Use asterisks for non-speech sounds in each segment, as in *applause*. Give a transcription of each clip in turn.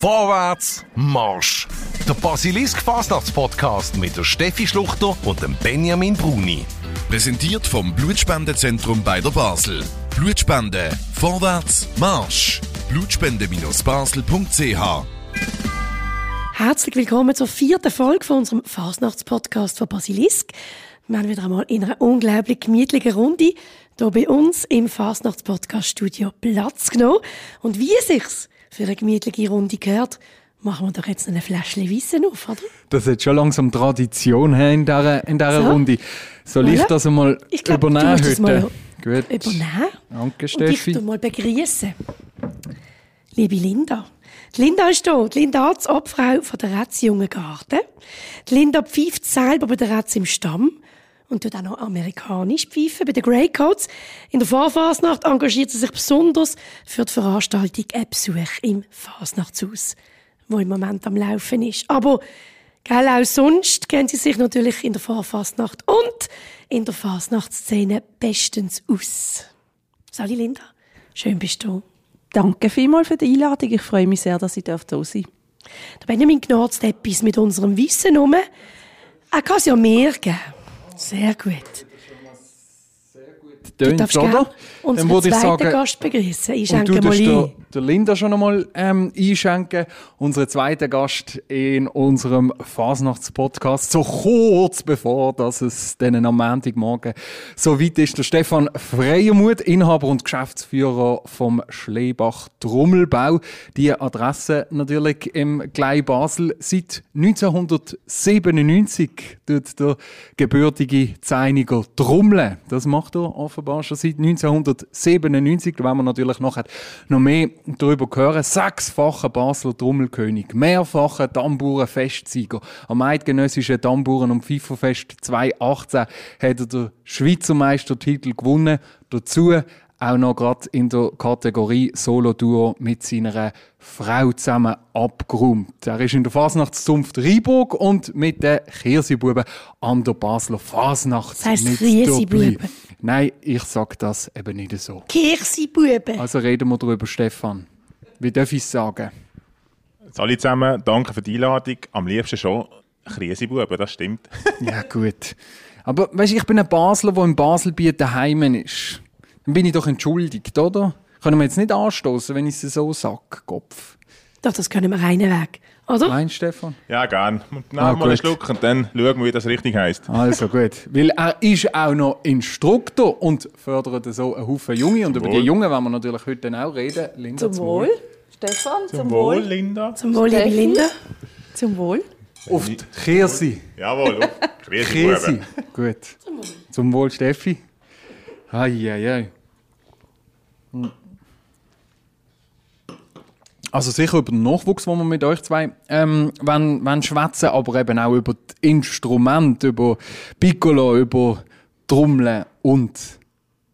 Vorwärts Marsch! Der Basilisk Fastnachts-Podcast mit der Steffi Schluchter und dem Benjamin Bruni. Präsentiert vom Blutspendezentrum bei der Basel. Blutspende. Vorwärts Marsch. Blutspende-basel.ch Herzlich willkommen zur vierten Folge von unserem Fastnachts-Podcast von Basilisk. Wir haben wieder einmal in einer unglaublich gemütlichen Runde hier bei uns im Fastnachts-Podcast-Studio Platz genommen. Und wie es sich's für eine gemütliche Runde gehört, machen wir doch jetzt noch ein Fläschchen Wissen auf, oder? Das hat schon langsam Tradition in dieser, in dieser So. Runde. Soll ich Voilà. das einmal Ich glaub, du übernehmen das heute? mal Gut. Übernehmen. Danke, Und Steffi. ich tu mal begrüßen. Liebe Linda. Die Linda ist hier. Die Linda ist die Obfrau von der Retz Jungen Garten. Die Linda pfeift selber bei der Retz im Stamm und tut auch noch amerikanisch pfeifen bei den Greycoats. In der Vorfasnacht engagiert sie sich besonders für die Veranstaltung «Ein Besuch im Fasnachtshaus», wo im Moment am Laufen ist. Aber Gell, auch sonst kennen sie sich natürlich in der Vorfasnacht und in der Fasnachtsszene bestens aus. Sali Linda, schön bist du. Danke vielmals für die Einladung. Ich freue mich sehr, dass ich da sein darf. Der Benjamin knarzt etwas mit unserem Wissen um. Er kann es ja mehr geben. Sehr gut. Tönt, oder? Dann würde ich sagen, Gast begrüßen. Ich und du darfst der, der Linda schon einmal ähm, einschenken. Unseren zweiten Gast in unserem Fasnachts-Podcast. So kurz bevor dass es dann am Montagmorgen so weit ist. Der Stefan Freiermuth, Inhaber und Geschäftsführer vom Schleebach Trommelbau. Die Adresse natürlich im Glei Basel. Seit 1997 tut der gebürtige Zeiniger trommeln. Das macht er offenbar schon seit 1997. Da werden wir natürlich nachher noch mehr darüber hören. Sechsfacher Basler Trommelkönig, mehrfacher Tamburenfestsieger. Am eidgenössischen Tamburen- und Pfeiferfest 2018 hat er den Schweizer Meistertitel gewonnen. Dazu auch noch gerade in der Kategorie Solo-Duo mit seiner Frau zusammen abgeräumt. Er ist in der Fasnachtszunft Rheinburg und mit den Kirsibuben an der Basler Fasnacht Das heisst mit dabei. Nein, ich sag das eben nicht so. Kirsi-Buben. Also reden wir darüber, Stefan. Wie darf ich es sagen? Alle zusammen, danke für die Einladung. Am liebsten schon Krisebuben, das stimmt. Ja, gut. Aber weißt, ich bin ein Basler, der in Baselbiet daheim ist. Dann bin ich doch entschuldigt, oder? Können wir jetzt nicht anstoßen, wenn ich es so sage, Kopf. Doch, das können wir einen Weg, oder? Du, Stefan? Ja, gern. Nehmen Ah, mal einen. Schluck und dann schauen wir, wie das richtig heisst. Also gut. Weil er ist auch noch Instruktor und fördert so einen Haufen Junge. Und über Wohl. die Jungen werden wir natürlich heute dann auch reden. Linda, Zum Wohl. Stefan, zum, Wohl, Wohl. Linda. Zum Wohl, liebe. Linda. Zum Wohl. Auf die Kirsi. Jawohl, auf. *laughs* Kirsi. Krisebuben. Gut. Zum Wohl, Steffi. Ai, ai, ai. Also sicher über den Nachwuchs, den wir mit euch zwei ähm, wollen, wollen schwätzen, aber eben auch über die Instrumente, über Piccolo, über Trommeln und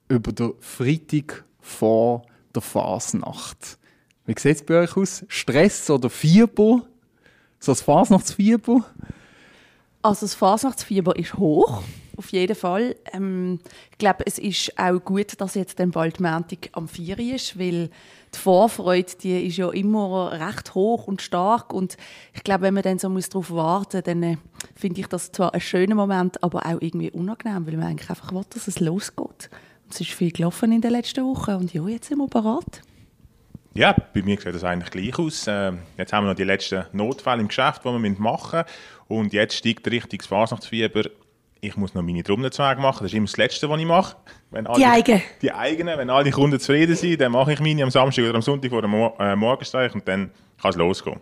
über den Freitag vor der Fasnacht. Wie sieht es bei euch aus? Stress oder Fieber? So das Fasnachtsfieber? Also das Fasnachtsfieber ist hoch, auf jeden Fall. Ähm, ich glaube, es ist auch gut, dass jetzt dann bald Montag am 4 ist, weil die Vorfreude, die ist ja immer recht hoch und stark und ich glaube, wenn man dann so darauf warten muss, dann äh, finde ich das zwar ein schöner Moment, aber auch irgendwie unangenehm, weil man eigentlich einfach will, dass es losgeht. Es ist viel gelaufen in den letzten Wochen und ja, jetzt sind wir bereit. Ja, bei mir sieht das eigentlich gleich aus. Ähm, jetzt haben wir noch die letzten Notfälle im Geschäft, die wir machen müssen. Und jetzt steigt richtig das Fasnachtsfieber. Ich muss noch meine Trommelzweige machen. Das ist immer das Letzte, was ich mache. Wenn alle, Die eigenen? Die eigenen. Wenn alle Kunden zufrieden sind, dann mache ich meine am Samstag oder am Sonntag vor dem Mor äh, Morgenstreich und dann kann es losgehen.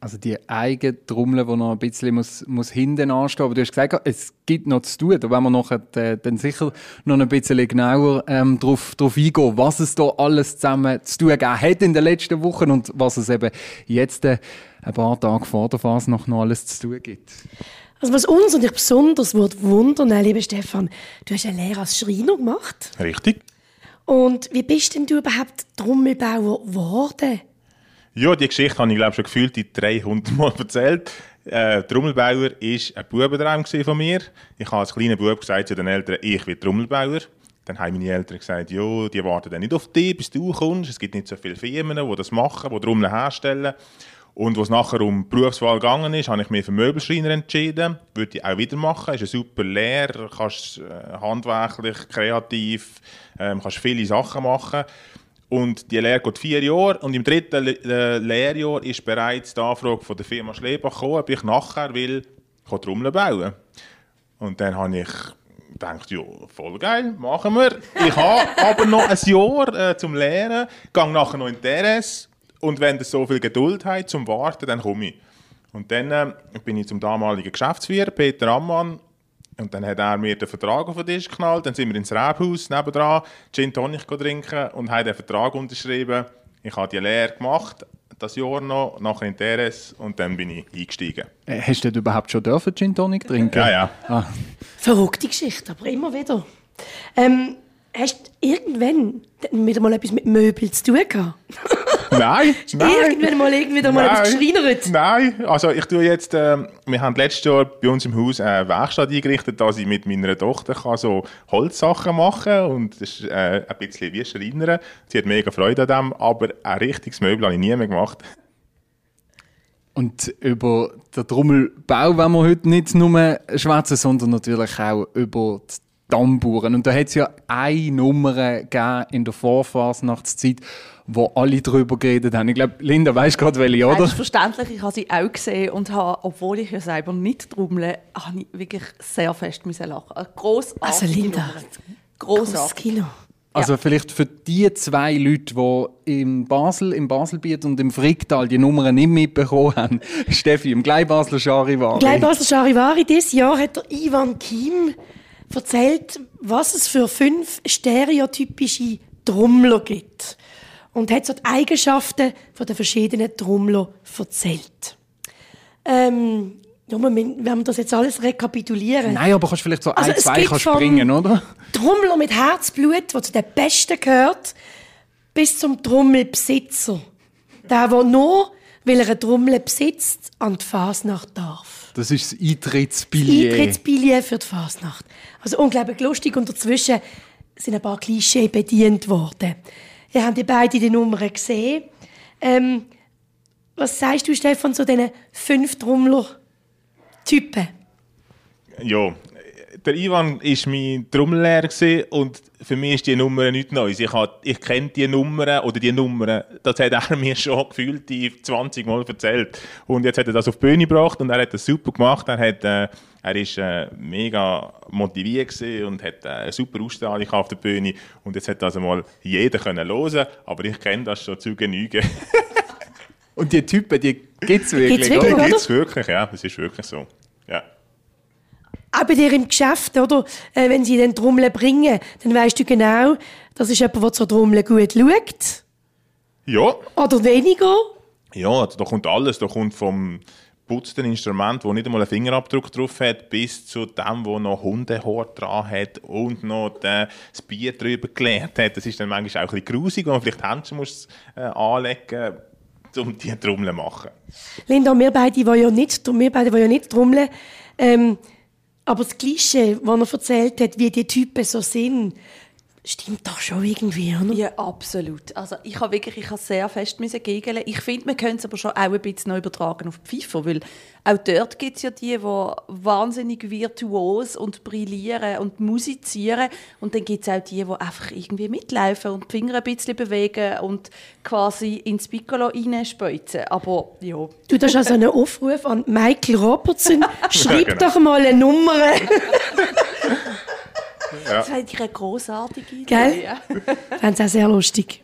Also die eigene Trommel, die noch ein bisschen muss, muss hinten anstehen. Aber du hast gesagt, es gibt noch zu tun. Da werden wir nachher äh, dann sicher noch ein bisschen genauer ähm, drauf, drauf eingehen, was es da alles zusammen zu tun gegeben hat in den letzten Wochen und was es eben jetzt äh, ein paar Tage vor der Phase noch, noch alles zu tun gibt. Also was uns und ich besonders würde wundern, äh, lieber Stefan, du hast eine Lehre als Schreiner gemacht. Richtig? Und wie bist denn du überhaupt Trommelbauer geworden? Ja, die Geschichte habe ich glaube schon gefühlt die 300 Mal erzählt. Äh, Trommelbauer war ein Bubentraum von mir. Ich habe als kleiner Bub gesagt zu den Eltern, ich will Trommelbauer. Dann haben meine Eltern gesagt, ja, die warten dann nicht auf dich, bis du kommst. Es gibt nicht so viele Firmen, die das machen, die Trommeln herstellen. Und was nachher um die Berufswahl gegangen ist, habe ich mich für Möbelschreiner entschieden. Würde ich auch wieder machen. Ist eine super Lehre, kannst äh, handwerklich, kreativ, ähm, kannst viele Sachen machen. Und die Lehre geht vier Jahre und im dritten Le äh, Lehrjahr ist bereits die Anfrage von der Firma Schlebach gekommen, ob ich nachher will, Trommeln bauen. Und dann habe ich gedacht, ja, voll geil, machen wir. Ich habe *laughs* aber noch ein Jahr äh, zum Lehren, gehe nachher noch in die RS und wenn ihr so viel Geduld habt zum Warten, dann komme ich. Und dann äh, bin ich zum damaligen Geschäftsführer, Peter Ammann, und dann hat er mir den Vertrag auf den Tisch geknallt. Dann sind wir ins Rebhaus nebendran, Gin Tonic trinken und haben den Vertrag unterschrieben. Ich habe die Lehre gemacht, das Jahr noch, nachher in TRS und dann bin ich eingestiegen. Äh, Hast du denn überhaupt schon dürfen Gin Tonic trinken? Ja, ja. Ah, Verrückte Geschichte, aber immer wieder. Ähm, hast du irgendwann wieder mal etwas mit Möbeln zu tun gehabt? *laughs* Nein, Irgendwann mal irgendwie wieder mal etwas geschreinert? Nein, also ich tue jetzt, ähm, wir haben letztes Jahr bei uns im Haus eine Werkstatt eingerichtet, dass ich mit meiner Tochter kann so Holzsachen machen kann und das ist äh, ein bisschen wie Schreinern. Sie hat mega Freude an dem, aber ein richtiges Möbel habe ich nie mehr gemacht. Und über den Trommelbau wollen wir heute nicht nur schwätzen, sondern natürlich auch über die Tamburen. Und da hat es ja eine Nummer gegeben in der Vorfasnachtszeit, wo alle drüber geredet haben. Ich glaube, Linda, weißt gerade welche, oder? Selbstverständlich, ich habe sie auch gesehen und habe, obwohl ich ja selber nicht trommle, habe ich wirklich sehr fest müssen lachen. Eine Grossartige Also Linda, Grossartig. Kino. Also vielleicht für die zwei Leute, die in Basel, im Baselbiet und im Fricktal die Nummern nicht mitbekommen haben. *laughs* Steffi, im Gleibasler Charivari. Gleibasler Charivari, dieses Jahr hat der Ivan Kim erzählt, was es für fünf stereotypische Trommler gibt. Und hat so die Eigenschaften von den verschiedenen Trommler erzählt. Ähm, ja, wenn wir das jetzt alles rekapitulieren. Nein, aber kannst vielleicht so Also, ein, zwei kannst springen, oder? Trommler mit Herzblut, der zu den Besten gehört, bis zum Trommelbesitzer. Der, der nur, weil er eine Trommel besitzt, an die Fasnacht darf. Das ist das Eintrittsbillett. Eintrittsbillett für die Fasnacht. Also unglaublich lustig und dazwischen sind ein paar Klischee bedient worden. Ihr habt die beiden die Nummern gesehen. Ähm, was sagst du, Stefan, zu diesen fünf Trommler-Typen? Ja, der Ivan war mein Trommellehrer und für mich ist die Nummer nichts Neues. Ich, hab- ich kenne die Nummern oder die Nummern, das hat er *laughs* mir schon gefühlt die 20 Mal erzählt. Und jetzt hat er das auf die Bühne gebracht und er hat das super gemacht. Er hat, äh, er ist äh, mega motiviert und hat äh, eine super Ausstrahlung auf der Bühne. Und jetzt hat das einmal jeder können hören, aber ich kenne das schon zu Genüge. *laughs* Und die Typen, die gibt es wirklich, Gibt's wirklich, oder? oder? Gibt es wirklich, ja, das ist wirklich so. Ja. Auch bei dir im Geschäft, oder? Äh, wenn sie den Trommel bringen, dann weißt du genau, das ist jemand, der zur Trommel gut schaut. Ja, Oder weniger. Ja, also da kommt alles. Da kommt vom putzten Instrument, wo nicht einmal einen Fingerabdruck drauf hat, bis zu dem, wo noch Hundehaar dran hat und noch das Bier drüber geleert hat. Das ist dann manchmal auch ein bisschen grusig, wo man vielleicht Händchen muss äh, anlegen um die Trommel zu machen. Linda, wir beide, die ja nicht, wir beide, die ja nicht trommeln, ähm, aber das Klischee, das er erzählt hat, wie die Typen so sind, stimmt doch schon irgendwie, oder? Ja, absolut. Also ich habe wirklich, ich habe sehr fest müssen gegeln. Ich finde, man könnte es aber schon auch ein bisschen noch übertragen auf die Pfeifer, weil auch dort gibt es ja die, die wahnsinnig virtuos und brillieren und musizieren und dann gibt es auch die, die einfach irgendwie mitlaufen und die Finger ein bisschen bewegen und quasi ins Piccolo reinspeuzen. Aber ja, Du, das ist also ein Aufruf an Michael Robertson. *laughs* Schreib genau. doch mal eine Nummer. *laughs* das finde ich eine grossartige Idee. Gell? Ja. *laughs* Ich fände es auch sehr lustig.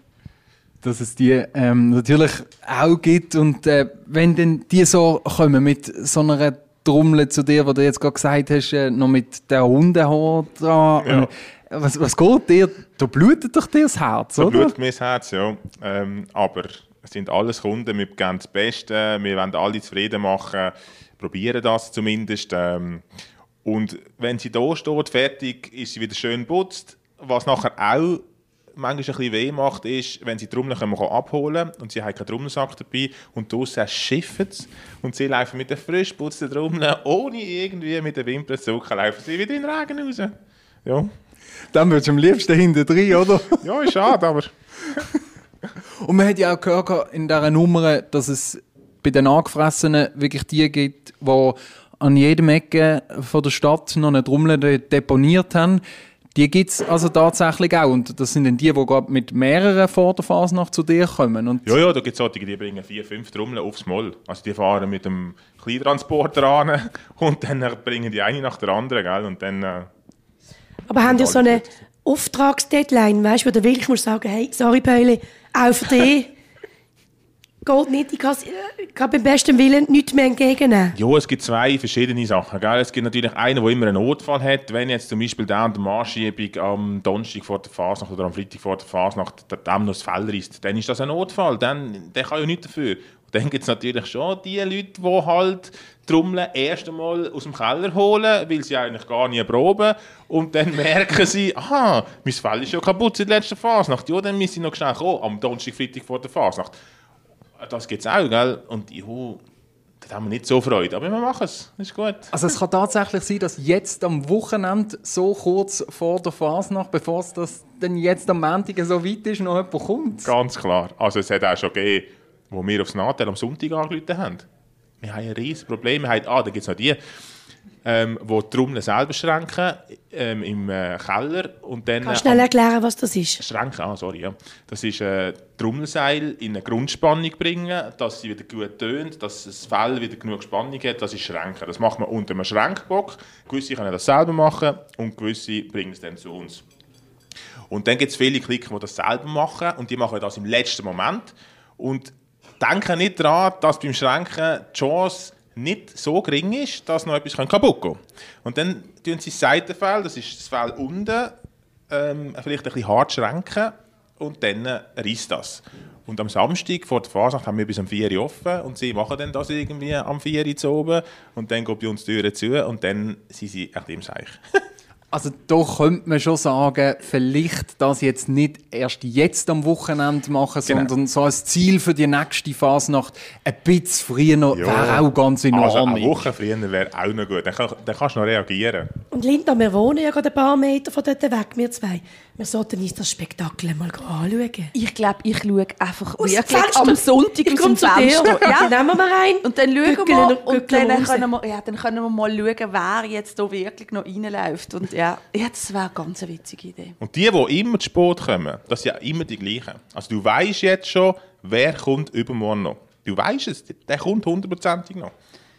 dass es die ähm, natürlich auch gibt. Und äh, wenn dann die so kommen mit so einer Trommel zu dir, wo du jetzt gerade gesagt hast, äh, noch mit der Hundehaar dran. Ja. Äh, was, was geht dir? Da blutet doch dir das Herz, So oder? blutet mir das Herz, ja. Ähm, aber es sind alles Kunden, wir geben das Beste, wir wollen alle zufrieden machen, probieren das zumindest. Ähm, und wenn sie da steht, fertig, ist sie wieder schön putzt. Was nachher auch manchmal ein bisschen weh macht, ist, wenn sie die Trommel können wir abholen und sie haben keinen Trommelsack dabei und draussen schiffen sie und sie laufen mit der frisch geputzten Trommel, ohne irgendwie mit den Wimpern zu zucken, laufen sie wieder in den Regen raus. Ja. Dann würdest du am liebsten hinten drin, oder? *laughs* Ja, ist schade, aber... *laughs* Und man hat ja auch gehört in dieser Nummer, dass es bei den Angefressenen wirklich die gibt, die an jedem Ecke von der Stadt noch eine Trommel de- deponiert haben. Die gibt es also tatsächlich auch. Und das sind dann die, die gerade mit mehreren vor der Fasnacht zu dir kommen. Und Ja, ja, da gibt es solche, die bringen vier, fünf Trommeln aufs Moll. Also die fahren mit dem Kleintransporter an *laughs* und dann bringen die eine nach der anderen, gell? Und dann... Äh, Aber haben ihr so eine Auftragsdeadline, weißt du, wo du wirklich musst sagen, hey, sorry Päuli, auch für dich *laughs* geht nicht, ich kann äh, kann beim besten Willen nichts mehr entgegennehmen. Ja, es gibt zwei verschiedene Sachen. Gell? Es gibt natürlich einen, der immer einen Notfall hat. Wenn jetzt zum Beispiel der an der Marschübung am Donnerstag vor der Fasnacht oder am Freitag vor der Fasnacht der Damm noch das Fell reißt, dann ist das ein Notfall. Dann, der kann ja nichts dafür. Und dann gibt es natürlich schon die Leute, die halt Trommeln erst einmal aus dem Keller holen, weil sie eigentlich gar nie proben. Und dann *laughs* merken sie, aha, mein Fell ist ja kaputt seit letzter Fasnacht. Ja, dann müssen sie noch schnell kommen, am Donnerstag, Freitag vor der Fasnacht. Das gibt es auch, gell? Und juhu, da haben wir nicht so Freude. Aber wir machen es. Ist gut. Also es kann tatsächlich sein, dass jetzt am Wochenende, so kurz vor der Fasnacht, bevor es das dann jetzt am Montag so weit ist, noch jemand kommt. Ganz klar. Also es hat auch schon gegeben, wo wir aufs Nachteil am Sonntag angerufen haben. Wir haben ein riesiges Problem. Wir haben, ah, da gibt es noch die, ähm, die Trommeln selber schränken ähm, im äh, Keller. Und dann, Kannst du schnell erklären, was das ist? Schränken, ah, sorry, ja. Das ist äh, Trommelseil in eine Grundspannung bringen, dass sie wieder gut tönt, dass das Fell wieder genug Spannung hat, das ist Schränken. Das macht man unter einem Schränkbock. Gewisse können das selber machen und gewisse bringen es dann zu uns. Und dann gibt es viele Klicker, die das selber machen und die machen das im letzten Moment und denken nicht daran, dass beim Schränken die Chance nicht so gering ist, dass noch etwas kaputt gehen kann. Und dann tun sie das Seitenfell, das ist das Fell unten, ähm, vielleicht ein bisschen hart schränken und dann reißt das. Und am Samstag vor der Fasnacht haben wir bis um 4 Uhr offen und sie machen dann das irgendwie am 4 Uhr zu oben und dann geht bei uns die Türen zu und dann sind sie echt im Seich. *laughs* Also da könnte man schon sagen, vielleicht das jetzt nicht erst jetzt am Wochenende machen, Genau. sondern so als Ziel für die nächste Fasnacht ein bisschen früher wäre auch ganz in Also Ordnung. eine Woche früher wäre auch noch gut. Dann, kann, dann kannst du noch reagieren. Und Linda, wir wohnen ja gerade ein paar Meter von dort weg, wir zwei. Wir sollten uns das Spektakel mal anschauen. Ich glaube, ich schaue einfach Aus wirklich am Sonntag Ich aus dem zu dir. Fenster. Dann nehmen wir mal rein. Und dann schauen wir und dann raus. können wir, ja, dann können wir mal schauen, wer jetzt da wirklich noch reinläuft. Und ja, ja das wäre eine ganz witzige Idee. Und die, die immer zu spät kommen, das sind ja immer die gleichen. Also du weißt jetzt schon, wer kommt übermorgen noch. Du weißt es, der kommt hundertprozentig noch.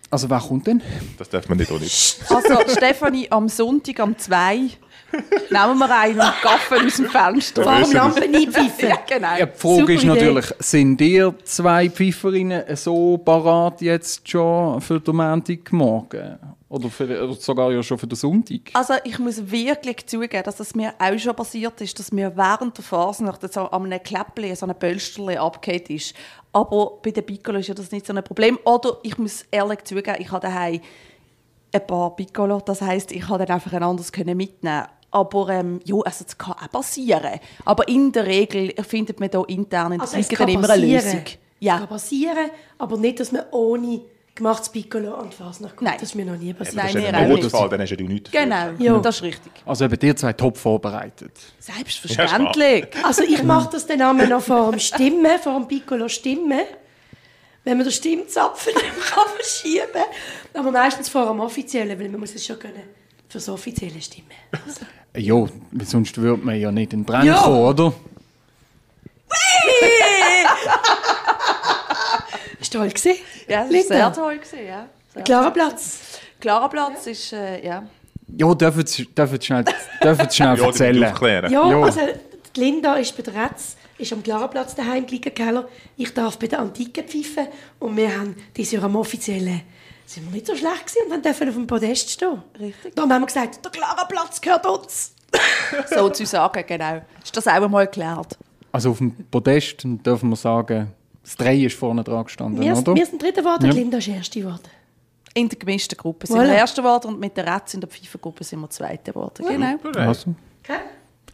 Also wer kommt denn? Das darf man nicht auch nicht. Also Stefanie, am Sonntag um zwei nehmen wir einen und gaffen aus dem Fenster. Vor dem Lampen einpfeifen. Ja, genau. Ja, die Frage Super ist Idee. natürlich, sind ihr zwei Pfeiferinnen so parat jetzt schon für den Montagmorgen? Oder, für, oder sogar ja schon für den Sonntag? Also ich muss wirklich zugeben, dass es mir auch schon passiert ist, dass mir während der Fasnacht so an einem Kläppchen, so einem Pölsterli abgehakt ist. Aber bei den Piccolo ist ja das nicht so ein Problem. Oder ich muss ehrlich zugeben, ich habe daheim ein paar Piccolo, das heisst, ich konnte dann einfach ein anderes können mitnehmen. Aber ähm, ja, also das kann auch passieren. Aber in der Regel findet man da intern in der Also es kann immer eine. Lösung. Es Ja. kann passieren, aber nicht, dass man ohne gemachtes Piccolo an die Fasnacht kommt. Nein. Das ist mir noch nie passiert. Das ist Nein, ja wir ein auch nicht. Notfall, dann hast ja du nichts. Genau, Ja. das ist richtig. Also eben ihr zwei top vorbereitet. Selbstverständlich. Also ich mache das dann einmal noch vor dem Stimmen, vor dem Piccolo Stimmen. Wenn man den Stimmzapfen *laughs* nicht mehr kann verschieben Aber meistens vor dem Offiziellen, weil man muss es schon können für das offizielle Stimmen. *laughs* Ja, weil sonst würde man ja nicht in den Brenn Ja. kommen, oder? *laughs* Ist toll gesehen? Ja, das war Linda? sehr toll. Gewesen, ja. Sehr Klarer Platz. Klarer Platz ist, äh, ja. Ja, dürfen Sie dürfen Sie schnell, dürfen Sie schnell *laughs* Ja, die erzählen. Ja, Ja. also die Linda ist bei der Retz, ist am Klarenplatz daheim gelegen, Keller. Ich darf bei der Antike pfeifen und wir haben dieses Jahr am offiziellen sind wir nicht so schlecht gewesen und dann dürfen wir auf dem Podest stehen. Richtig. Darum haben wir gesagt, der Klarenplatz gehört uns. *laughs* So zu sagen, genau. Ist das auch einmal geklärt? Also auf dem Podest dürfen wir sagen, das Drei ist vorne dran gestanden, Wir, oder? wir sind Dritter geworden, Ja. die Linda ist Erste geworden. In der gemischten Gruppe sind Voilà. wir Erste geworden und mit der Retz in der FIFA-Gruppe sind wir Zweite geworden. Genau. Ey. Also, Okay?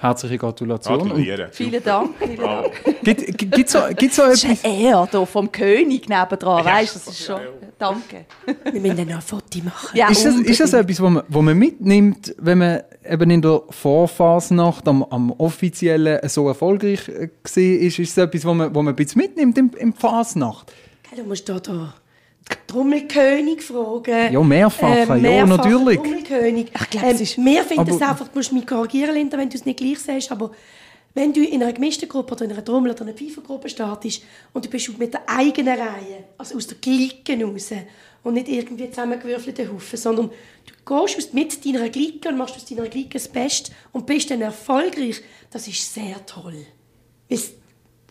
Herzliche Gratulation. Und Gratulieren. Vielen Dank. Vielen Dank. Gibt gibt so, gibt's so Das etwas? ist er hier vom König nebendran, weißt du? Das ist schon. Danke. Wir müssen dann noch ein Foto machen. Ja, Ist das, ist das etwas, was man, was man mitnimmt, wenn man eben in der Vorphasnacht am, am offiziellen so erfolgreich äh, war? Ist, ist das etwas, was man, was man ein bisschen mitnimmt im, im Fasnacht? Gell, Du musst da den Trommelkönig fragen. Ja, mehrfach, ja, mehrfach natürlich. Trommelkönig. Ich glaub, ähm, es ist- wir finden es einfach, du musst mich korrigieren, Linda, wenn du es nicht gleich sagst, aber wenn du in einer gemischten Gruppe oder in einer Trommel- oder einer Pfeifergruppe startest und du bist mit der eigenen Reihe, also aus der Clique raus und nicht irgendwie zusammengewürfelte Haufen, sondern du gehst mit deiner Clique und machst aus deiner Clique das Beste und bist dann erfolgreich, das ist sehr toll. Es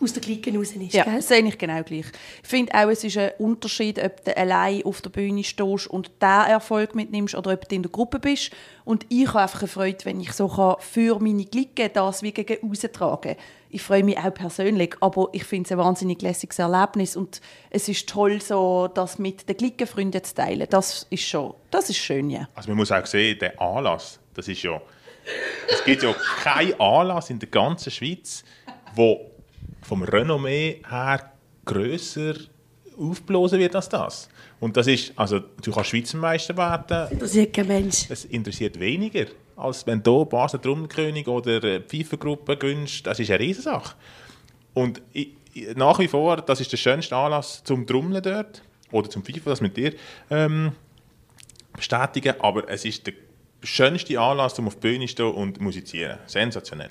aus der Clique raus ist, Ja, gell? das sehe ich genau gleich. Ich finde auch, es ist ein Unterschied, ob du allein auf der Bühne stehst und diesen Erfolg mitnimmst oder ob du in der Gruppe bist. Und ich habe einfach eine Freude, wenn ich so kann für meine Clique das wie gegen austragen Ich freue mich auch persönlich, aber ich finde es ein wahnsinnig lässiges Erlebnis und es ist toll, so das mit den Cliquenfreunden zu teilen. Das ist schon, das ist schön, ja. Also man muss auch sehen, der Anlass, das ist ja... Es gibt ja keinen Anlass in der ganzen Schweiz, wo vom Renommee her grösser aufblasen wird als das. Und das ist, also du kannst Schweizer Meister werden, Das ist kein Mensch. es interessiert weniger, als wenn du Basel Trommelkönig oder äh, Pfeiffergruppe gönnst. Das ist eine Riesensache. Und ich, nach wie vor, das ist der schönste Anlass zum Trommeln dort, oder zum Pfeifen, das mit dir ähm, bestätigen, aber es ist der schönste Anlass, um auf die Bühne zu stehen und musizieren. Sensationell.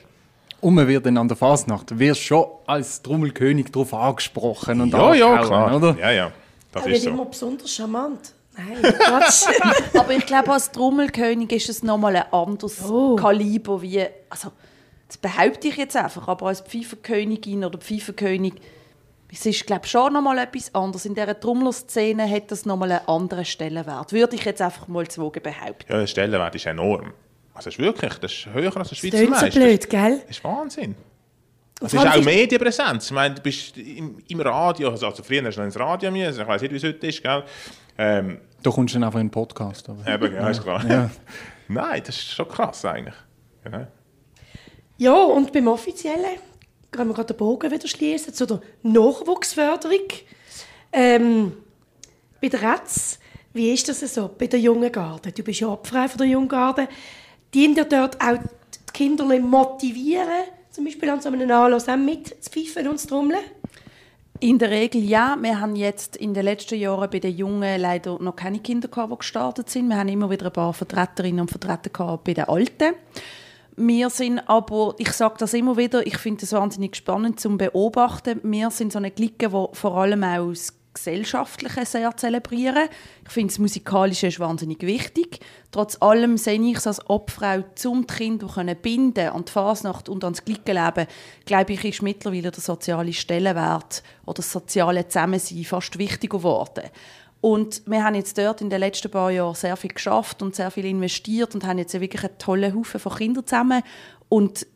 Und man wird dann an der Fasnacht wirst schon als Trommelkönig darauf angesprochen und Ja, ja, klar. oder? Ja, ja, das Er ist wird immer so. besonders charmant. Nein, Quatsch. *laughs* *laughs* Aber ich glaube, als Trommelkönig ist es nochmal ein anderes Oh. Kaliber wie. Also, das behaupte ich jetzt einfach, aber als Pfeifferkönigin oder Pfeifferkönig, es ist, glaube ich, schon nochmal etwas anderes. In dieser Trommlerszene hat das nochmal einen anderen Stellenwert. Würde ich jetzt einfach mal zu Wogen behaupten. Ja, der Stellenwert ist enorm. Also das ist wirklich, das ist höher als der Schweizer Tönt so Meister. blöd, gell? Das ist Wahnsinn. Es vor ist auch ist- Medienpräsenz. Ich meine, du bist im, im Radio, also also früher hast du noch ins Radio müssen, ich weiß nicht, wie es heute ist, gell? Ähm, Da kommst du dann einfach in den Podcast. Aber. eben, ja, ist klar. *laughs* Nein, das ist schon krass eigentlich. Ja. Ja, und beim Offiziellen können wir gerade den Bogen wieder schließen zu der Nachwuchsförderung. Ähm, bei der RATS, wie ist das so bei der jungen Garde? Du bist ja Obfrau von der jungen Garde. Ihr dort auch die Kinder motivieren, zum Beispiel an so einem Anlass auch mit zu pfeifen und zu trommeln? In der Regel ja. Wir haben jetzt in den letzten Jahren bei den Jungen leider noch keine Kinder gehabt, die gestartet sind. Wir haben immer wieder ein paar Vertreterinnen und Vertreter gehabt bei den Alten. Wir sind aber, ich sage das immer wieder, ich finde es wahnsinnig spannend zum Beobachten. Wir sind so eine Clique, die vor allem auch das Gesellschaftliche sehr zelebrieren. Ich finde das Musikalische ist wahnsinnig wichtig. Trotz allem sehe ich es als Obfrau zum die Kinder können binden an die Fasnacht und ans Glickenleben, glaube ich, ist mittlerweile der soziale Stellenwert oder das soziale Zusammensein fast wichtiger geworden. Und wir haben jetzt dort in den letzten paar Jahren sehr viel geschafft und sehr viel investiert und haben jetzt wirklich einen tollen Haufen von Kindern zusammen. Und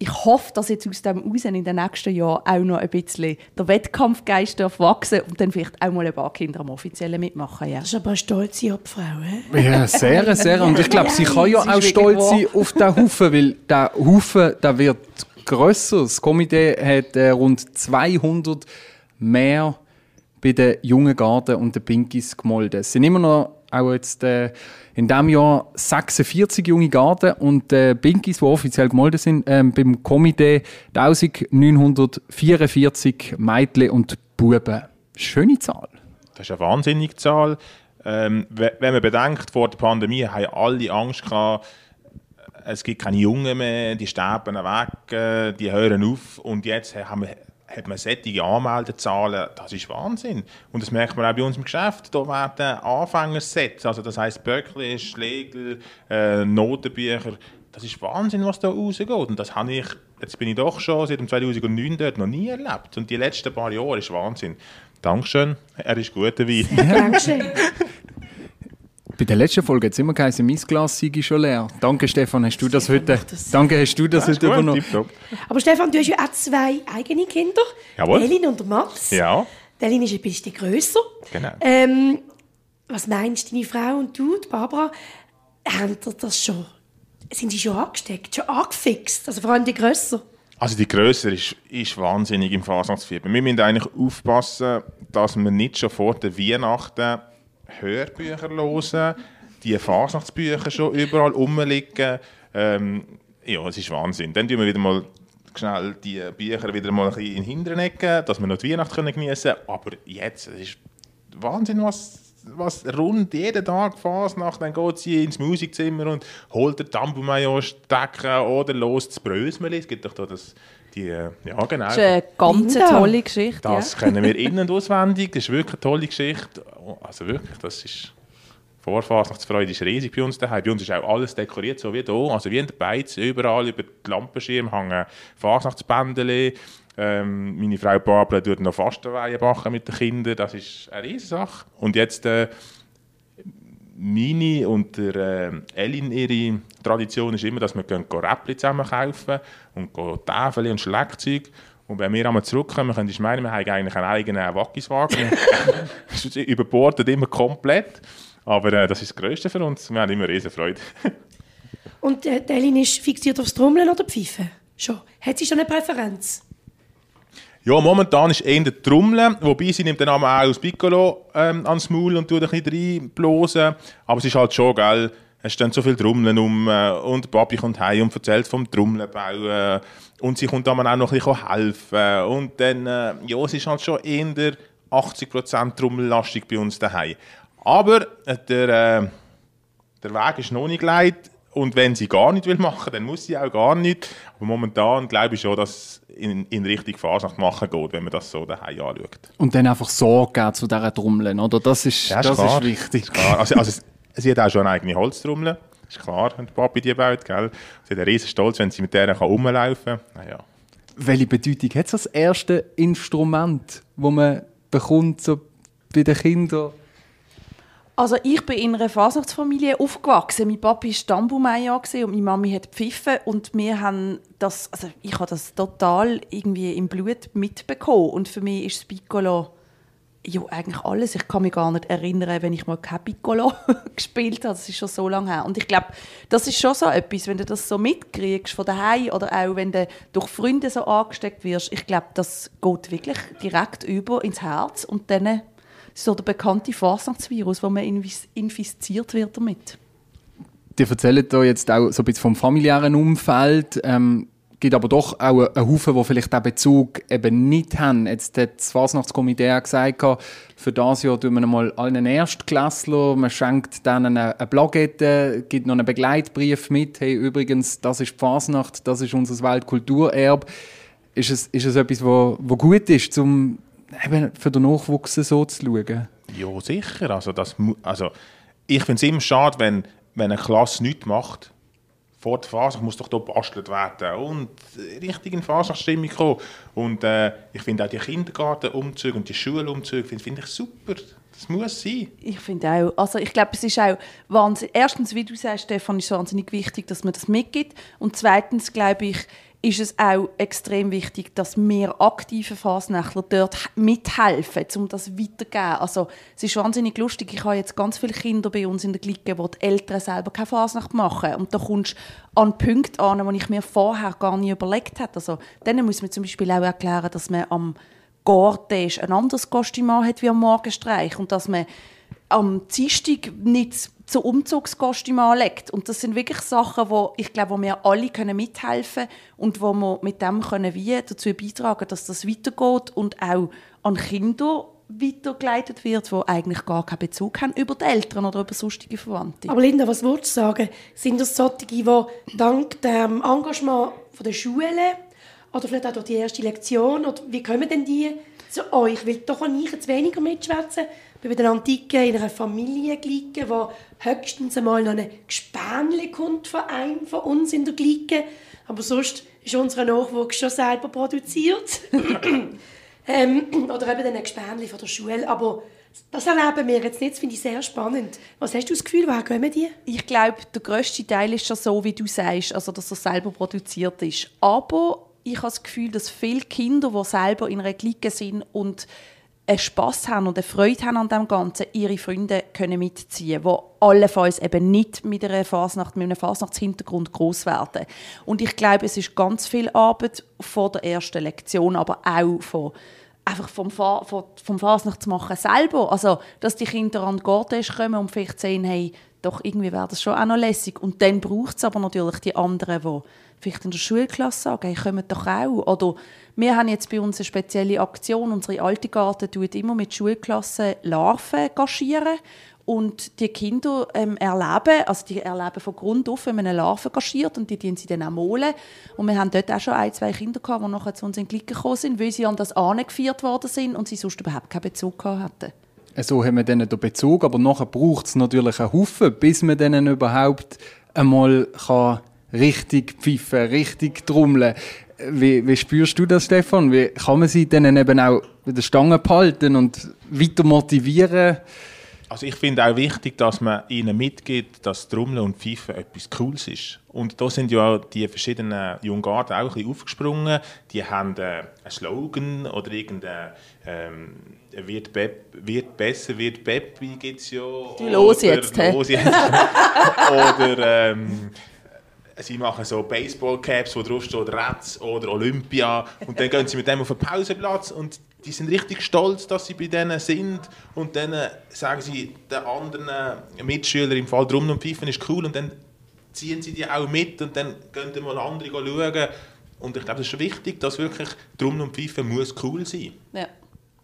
ich hoffe, dass jetzt aus dem raus in den nächsten Jahren auch noch ein bisschen der Wettkampfgeist darf wachsen und dann vielleicht auch mal ein paar Kinder am Offiziellen mitmachen. Ja. Das ist aber eine stolze Obfrau, hä? Ja, sehr, sehr. Und ich glaube, sie kann ja auch stolz sein auf diesen Haufen, weil der Haufen der wird grösser. Das Komitee hat äh, rund 200 mehr bei den jungen Garden und den Pinkies gemolden. Es sind immer noch auch jetzt äh, in diesem Jahr 46 junge Garden und äh, Pinkies, die offiziell gemolden sind, ähm, beim Komitee 1944 Mädchen und Buben. Schöne Zahl. Das ist eine wahnsinnige Zahl. Ähm, we- wenn man bedenkt, vor der Pandemie haben alle Angst gehabt, es gibt keine Jungen mehr, die sterben weg, äh, die hören auf. Und jetzt haben wir, hat man solche Anmeldezahlen, das ist Wahnsinn. Und das merkt man auch bei uns im Geschäft. Da werden Anfängersets, also das heisst Böckli, Schlegel, äh, Notenbücher, das ist Wahnsinn, was da rausgeht. Und das habe ich, jetzt bin ich doch schon seit dem 2009 dort noch nie erlebt. Und die letzten paar Jahre ist Wahnsinn. Dankeschön, er ist gut dabei. Dankeschön. *laughs* Bei der letzten Folge hat es immer geheißen, mein Glas sei schon leer. Danke, Stefan, hast du das heute, das. danke, hast du das ist heute gut, übernommen. tipptopp. Aber Stefan, du hast ja auch zwei eigene Kinder. Jawohl. Elin und der Mats. Ja, Der Elin ist ein bisschen grösser. Genau. Ähm, was meinst deine Frau und du, die Barbara, haben das schon sind die schon angesteckt, schon angefixt? Also vor allem die grösser. Also die Größe ist, ist wahnsinnig im Fasnachtsfieber. Wir müssen eigentlich aufpassen, dass wir nicht schon vor der Weihnachten Hörbücher hören, die Fasnachtsbücher schon überall rumliegen. Ähm, ja, es ist Wahnsinn. Dann tun wir wieder mal schnell die Bücher wieder mal ein bisschen in den hinteren Ecken, dass wir noch die Weihnacht geniessen können. Aber jetzt, es ist Wahnsinn, was was rund jeden Tag Fasnacht, dann geht sie ins Musikzimmer und holt den Tambumayo stecken oder los das Brösmeli. Es gibt doch da das, die, ja genau. Das ist eine ganz tolle Geschichte. Das ja. kennen wir *laughs* innen und auswendig. Das ist wirklich eine tolle Geschichte. Also wirklich, das ist... Vorfasnachtsfreude ist riesig bei uns daheim. Bei uns ist auch alles dekoriert, so wie hier. Also wie in der Beiz, überall über die Lampenschirme hängen Fasnachtsbändeli. Ähm, meine Frau Barbara tut noch Fastenweihen backen mit den Kindern. Das ist eine riesige Sache. Und jetzt äh, meine und der äh, Elin, ihre Tradition ist immer, dass wir Räppli zusammen kaufen und Täfeli und Schlagzeug. Und wenn wir einmal zurückkommen, können Sie meinen, wir haben eigentlich einen eigenen Wackiswagen. *laughs* Überbordet immer komplett. Aber äh, das ist das Größte für uns. Wir haben immer riesen Freude. *laughs* Und äh, die Elin ist fixiert aufs Trommeln oder Pfeifen? Schon. Hat sie schon eine Präferenz? Ja, momentan ist eher der Trommeln, wobei sie nimmt den Namen auch aus Piccolo ähm, ans Maul und tut ein bisschen reinblasen. Aber es ist halt schon, gell, es stehen so viele Trommeln um äh, und Papi kommt heim und erzählt vom Trommelbau äh, und sie kommt dann auch noch ein bisschen helfen. Und dann, äh, ja, es ist halt schon eher 80% Trommellastig bei uns daheim. Aber äh, der, der Weg ist noch nicht geleitet. Und wenn sie gar nicht will machen, dann muss sie auch gar nicht. Aber momentan glaube ich schon, dass es in, in Richtung Fasnacht machen geht, wenn man das so daheim anschaut. Und dann einfach Sorge zu dieser Trommeln, oder? Das ist, Ja, ist das ist wichtig. Klar. Also, also, sie hat auch schon eine eigene Holztrommel. Ist klar, wenn der Papi die baut, gell? Sie hat einen riesen Stolz, wenn sie mit der kann rumlaufen kann. Naja. Welche Bedeutung hat das erste Instrument, das man bekommt so bei den Kindern? Also ich bin in einer Fasnachtsfamilie aufgewachsen. Mein Papa war Stammbaumeier und meine Mami hat gepfiffen und wir haben das, also ich habe das total irgendwie im Blut mitbekommen und für mich ist das Piccolo ja eigentlich alles. Ich kann mich gar nicht erinnern, wenn ich mal kein Piccolo *laughs* gespielt habe. Das ist schon so lange her. Und ich glaube, das ist schon so etwas, wenn du das so mitkriegst von daheim oder auch wenn du durch Freunde so angesteckt wirst. Ich glaube, das geht wirklich direkt über ins Herz und dann so der bekannte Fasnachtsvirus, wo man infiziert wird damit. Die erzählen da jetzt auch so ein bisschen vom familiären Umfeld. Ähm, gibt aber doch auch einen Haufen, die vielleicht den Bezug eben nicht haben. Jetzt hat das Fasnachtskomitee gesagt, für das Jahr tun wir mal allen Erstklässler, man schenkt denen eine Plakette, gibt noch einen Begleitbrief mit. Hey, übrigens, das ist die Fasnacht, das ist unser Weltkulturerbe. Ist es, ist es etwas, wo gut ist, um eben für den Nachwuchs so zu schauen? Ja, sicher. Also, das, also, ich finde es immer schade, wenn, wenn eine Klasse nichts macht. Vor der Phase muss doch hier gebastelt werden und richtig in Fasnachtsstimmung kommen. Und äh, ich finde auch die Kindergartenumzüge und die Schulumzüge finde find ich super. Das muss sein. Ich finde auch, also ich glaube, es ist auch wahnsinnig, erstens, wie du sagst, Stefan, ist es wahnsinnig wichtig, dass man das mitgibt und zweitens, glaube ich, ist es auch extrem wichtig, dass mehr aktive Fasnächtler dort mithelfen, um das weiterzugeben. Also es ist wahnsinnig lustig, ich habe jetzt ganz viele Kinder bei uns in der Clique, wo die Eltern selber keine Fasnacht machen und da kommst du an Punkte an, die ich mir vorher gar nicht überlegt hätte. Also denen muss man zum Beispiel auch erklären, dass man am Gortisch ein anderes Kostüm hat wie am Morgenstreich und dass man am Dienstag nicht so Umzugskostüm anlegt. Und das sind wirklich Sachen, wo ich glaube, wo wir alle können mithelfen können und wo wir mit dem können wie dazu beitragen, dass das weitergeht und auch an Kinder weitergeleitet wird, die eigentlich gar keinen Bezug haben über die Eltern oder über sonstige Verwandte. Aber Linda, was würdest du sagen? Sind das solche, die dank dem Engagement von der Schule oder vielleicht auch durch die erste Lektion, oder wie kommen denn die zu euch? Weil doch kann ich jetzt weniger mitschwätzen. Bei den Antiken in einer Familie gelegen, wo höchstens einmal noch ein Gespänli kommt von einem von uns in der Clique. Aber sonst ist unser Nachwuchs schon selber produziert. *coughs* ähm, oder eben ein Gespänli von der Schule. Aber das erleben wir jetzt nicht. Das finde ich sehr spannend. Was hast du das Gefühl, woher kommen die? Ich glaube, der grösste Teil ist schon so, wie du sagst, also dass er selber produziert ist. Aber ich habe das Gefühl, dass viele Kinder, die selber in einer Clique sind und einen Spass haben und eine Freude haben an dem Ganzen, ihre Freunde können mitziehen, die allenfalls eben nicht mit einer Fasnacht, mit einem Fasnachtshintergrund groß werden. Und ich glaube, es ist ganz viel Arbeit vor der ersten Lektion, aber auch von einfach vom, Fa vom, Fasnachtsmachen selber. Also, dass die Kinder an Garten kommen und vielleicht sehen, hey, doch irgendwie wäre das schon auch noch lässig. Und dann braucht es aber natürlich die anderen, die vielleicht in der Schulklasse sagen, hey, kommt doch auch. Oder wir haben jetzt bei uns eine spezielle Aktion. Unsere alte Garten tut immer mit Schulklassen Larven gaschieren. Und die Kinder ähm, erleben, also die erleben von Grund auf, wenn man eine Larve gaschiert und die sie dann auch malen. Und wir haben dort auch schon ein, zwei Kinder gehabt, die nachher zu uns in Glick gekommen sind, weil sie an das angeführt worden sind und sie sonst überhaupt keinen Bezug hatten. So haben wir dann den Bezug, aber nachher braucht es natürlich einen Haufen, bis man dann überhaupt einmal kann richtig pfeifen, richtig trommeln. Wie, wie spürst du das, Stefan? Wie kann man sie dann eben auch mit der Stange behalten und weiter motivieren? Also ich finde auch wichtig, dass man ihnen mitgibt, dass Trommeln und Pfeifen etwas Cooles ist. Und da sind ja die verschiedenen Junggarten auch ein bisschen aufgesprungen. Die haben äh, einen Slogan oder irgendein ähm, wird, wird besser, wird Peppi gibt es ja. Du los jetzt? Los *laughs* jetzt. oder ähm, sie machen so Baseball-Caps, wo drauf steht Reds oder Olympia. Und dann gehen sie mit dem auf den Pausenplatz und die sind richtig stolz, dass sie bei denen sind. Und dann sagen sie den anderen Mitschülern im Fall Drum und Pfeifen ist cool und dann ziehen sie die auch mit und dann gehen dann mal andere schauen. Und ich glaube, es ist wichtig, dass wirklich Drum und Pfeifen muss cool sein. Ja.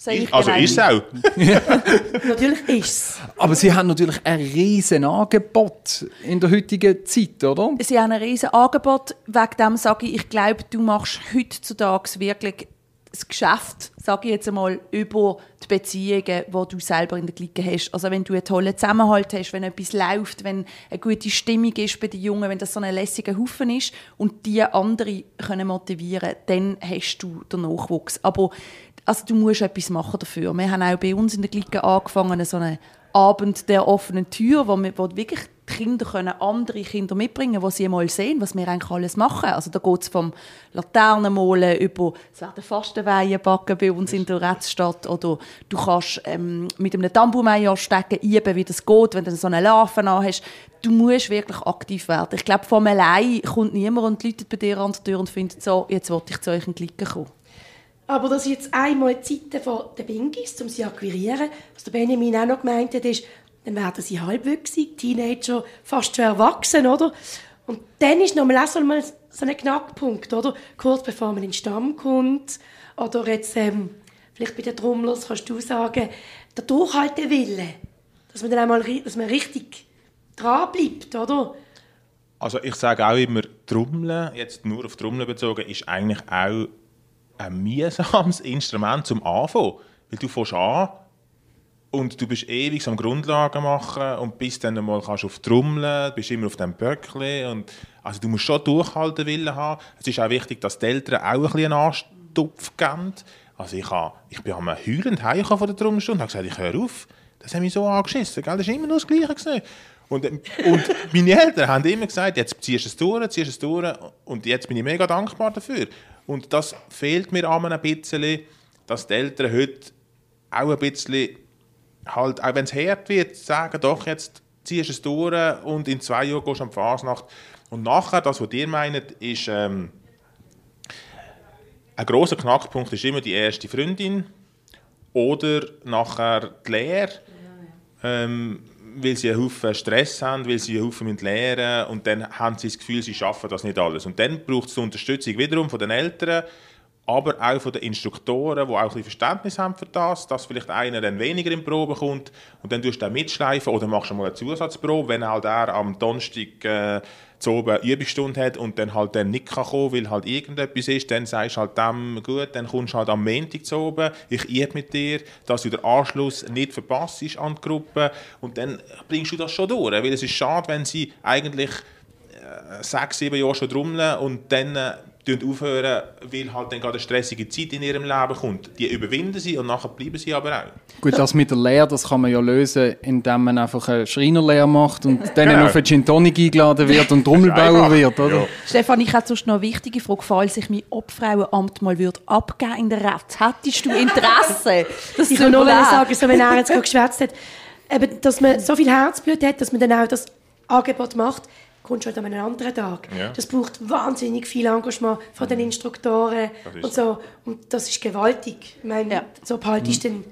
Ist, also ist es auch. *laughs* natürlich ist es. Aber Sie haben natürlich ein riesen Angebot in der heutigen Zeit, oder? Sie haben ein riesen Angebot. Wegen dem sage ich, ich glaube, du machst heutzutage wirklich das Geschäft, sage ich jetzt einmal, über die Beziehungen, die du selber in der Clique hast. Also wenn du einen tollen Zusammenhalt hast, wenn etwas läuft, wenn eine gute Stimmung ist bei den Jungen, wenn das so ein lässiger Haufen ist und die andere können motivieren, dann hast du den Nachwuchs. Aber also du musst etwas machen dafür. Wir haben auch bei uns in der Clique angefangen, so einen Abend der offenen Tür, wo, wir, wo wirklich die Kinder können andere Kinder mitbringen wo sie mal sehen, was wir eigentlich alles machen. Also da geht es vom Laternenmalen über, es werden Fastenweihen backen bei uns in der Rätsstadt oder du kannst ähm, mit einem Tambumeier stecken, üben, wie das geht, wenn du so eine Larve hast. Du musst wirklich aktiv werden. Ich glaube, vom allein kommt niemand und läutet bei dir an der Tür und findet so, jetzt wollte ich zu euch in die Clique kommen. Aber dass jetzt einmal die Zeiten von der Bingis, um sie zu akquirieren, was der Benjamin auch noch gemeint hat, ist, dann werden sie halbwüchsig, Teenager, fast schon erwachsen, oder? Und dann ist nochmal auch so, mal so ein Knackpunkt, oder? Kurz bevor man in den Stamm kommt, oder jetzt, ähm, vielleicht bei den Trommlers kannst du sagen, der Durchhaltewille, dass man dann einmal, dass man richtig dran bleibt, oder? Also ich sage auch immer, Trommeln, jetzt nur auf Trommeln bezogen, ist eigentlich auch ein mühsames *laughs* Instrument zum Anfangen. Weil du fängst an und du bist ewig am Grundlagen machen und bis dann mal kannst auf Trommeln, bist immer auf dem Böckli und also du musst schon durchhalten willen haben. Es ist auch wichtig, dass die Eltern auch ein Anstupf geben. Also ich, habe, ich bin einmal heulend heimgekommen von der Trommelstunde und habe gesagt, ich höre auf. Das hat mich so angeschissen. Gell? Das war immer nur das Gleiche. Gewesen. Und, und meine Eltern haben immer gesagt, jetzt ziehst du es durch, ziehst es durch und jetzt bin ich mega dankbar dafür. Und das fehlt mir an ein bisschen, dass die Eltern heute auch ein bisschen, halt, auch wenn es hart wird, sagen, doch, jetzt ziehst du es durch und in zwei Jahren gehst du am Fasnacht. Und nachher, das, was ihr meint, ist, ähm, ein großer Knackpunkt ist immer die erste Freundin oder nachher die Lehre. Ähm, weil sie einen Haufen Stress haben, weil sie einen Haufen lernen und dann haben sie das Gefühl, sie schaffen das nicht alles. Und dann braucht es Unterstützung wiederum von den Eltern, aber auch von den Instruktoren, die auch ein bisschen Verständnis haben für das, dass vielleicht einer dann weniger in die Probe kommt und dann tust du mitschleifen oder machst du mal eine Zusatzprobe, wenn halt er am Donnerstag äh, oben Übungsstunde hat und dann halt dann nicht kann kommen, weil halt irgendetwas ist, dann sagst du halt dem, gut, dann kommst du halt am Montag zu oben, ich übe mit dir, dass du den Anschluss nicht verpasst an die Gruppe und dann bringst du das schon durch, weil es ist schade, wenn sie eigentlich äh, sechs, sieben Jahre schon drummeln und dann äh, aufhören, weil halt dann gerade eine stressige Zeit in ihrem Leben kommt. Die überwinden sie und nachher bleiben sie aber auch. Gut, das mit der Lehre, das kann man ja lösen, indem man einfach eine Schreinerlehre macht und *laughs* dann Genau. auf einen Gin Tonic eingeladen wird und Trommelbauer *laughs* wird, oder? ja. Stefan, ich hätte sonst noch eine wichtige Frage. Falls ich mein Obfrauenamt mal würde abgeben in der Rat, hättest du Interesse? *laughs* Das Ich kann nur sagen, so, wenn er jetzt gerade geschwätzt hat, eben, dass man so viel Herzblut hat, dass man dann auch das Angebot macht, kommt schon an einem anderen Tag. Ja. Das braucht wahnsinnig viel Engagement von den Instruktoren Das ist und so. Und das ist gewaltig. Ich meine, Ja. so behaltest du den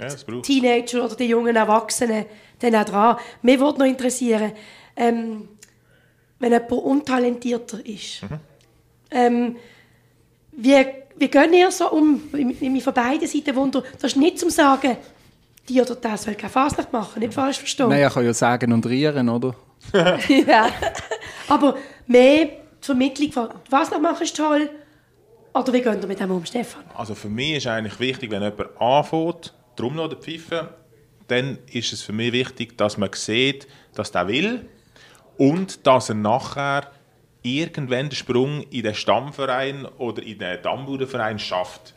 Ja, das braucht Teenager oder die jungen Erwachsenen dann auch dran. Mir würde noch interessieren, ähm, wenn jemand untalentierter ist, ähm, wie, wie gehen ihr so um? Ich ich mich von beiden Seiten wundern. Das ist nicht zum Sagen, die oder das soll keine Fasnacht machen, nicht falsch verstehen. Nein, er kann ja sagen und rieren, oder? *laughs* ja. Aber mehr die Vermittlung von Fasnacht machen ist toll. Oder wie gehen ihr mit dem um, Stefan? Also für mich ist eigentlich wichtig, wenn jemand anfängt, drum oder pfeifen, dann ist es für mich wichtig, dass man sieht, dass der will und dass er nachher irgendwann den Sprung in den Stammverein oder in den Dammbauernverein schafft.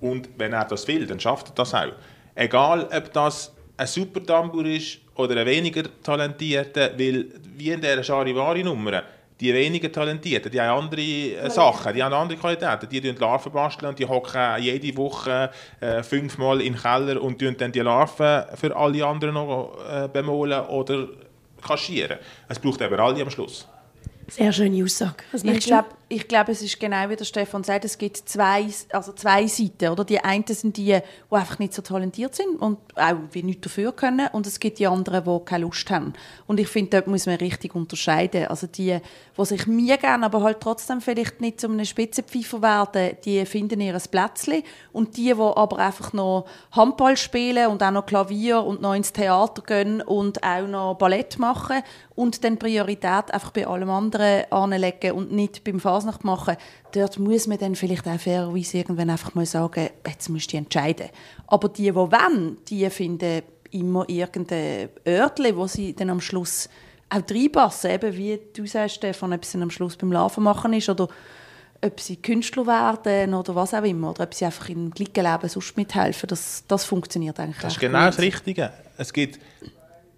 Und wenn er das will, dann schafft er das auch. Egal, ob das ein super Dammbauer ist oder ein weniger talentierter, weil wie in dieser Charivari-Nummer, die weniger Talentierten, die haben andere äh, Sachen, die haben andere Qualitäten. Die tun Larven basteln und die hocken jede Woche äh, fünfmal in den Keller und tun dann die Larven für alle anderen noch äh, bemolen oder kaschieren. Es braucht eben alle am Schluss. Sehr schöne Aussage. Was Ich glaube, ich glaub, es ist genau wie der Stefan sagt, es gibt zwei, also zwei Seiten. Oder? Die einen sind die, die einfach nicht so talentiert sind und auch wie nichts dafür können. Und es gibt die anderen, die keine Lust haben. Und ich finde, dort muss man richtig unterscheiden. Also die, die sich mir gerne, aber halt trotzdem vielleicht nicht zu einem Spitzenpfeifer werden, die finden ihr Plätzchen. Und die, die aber einfach noch Handball spielen und auch noch Klavier und noch ins Theater gehen und auch noch Ballett machen und dann Priorität einfach bei allem anderen anlegen und nicht beim Fasnacht machen, dort muss man dann vielleicht auch fairerweise irgendwann einfach mal sagen, jetzt musst du entscheiden. Aber die, die wollen, die finden immer irgendein Örtchen, wo sie dann am Schluss auch reinpassen, eben wie du sagst, Stefan, ob es am Schluss beim Laufen machen ist oder ob sie Künstler werden oder was auch immer, oder ob sie einfach im gleichen Leben sonst mithelfen, das, das funktioniert eigentlich Das ist genau gut. das Richtige. Es gibt,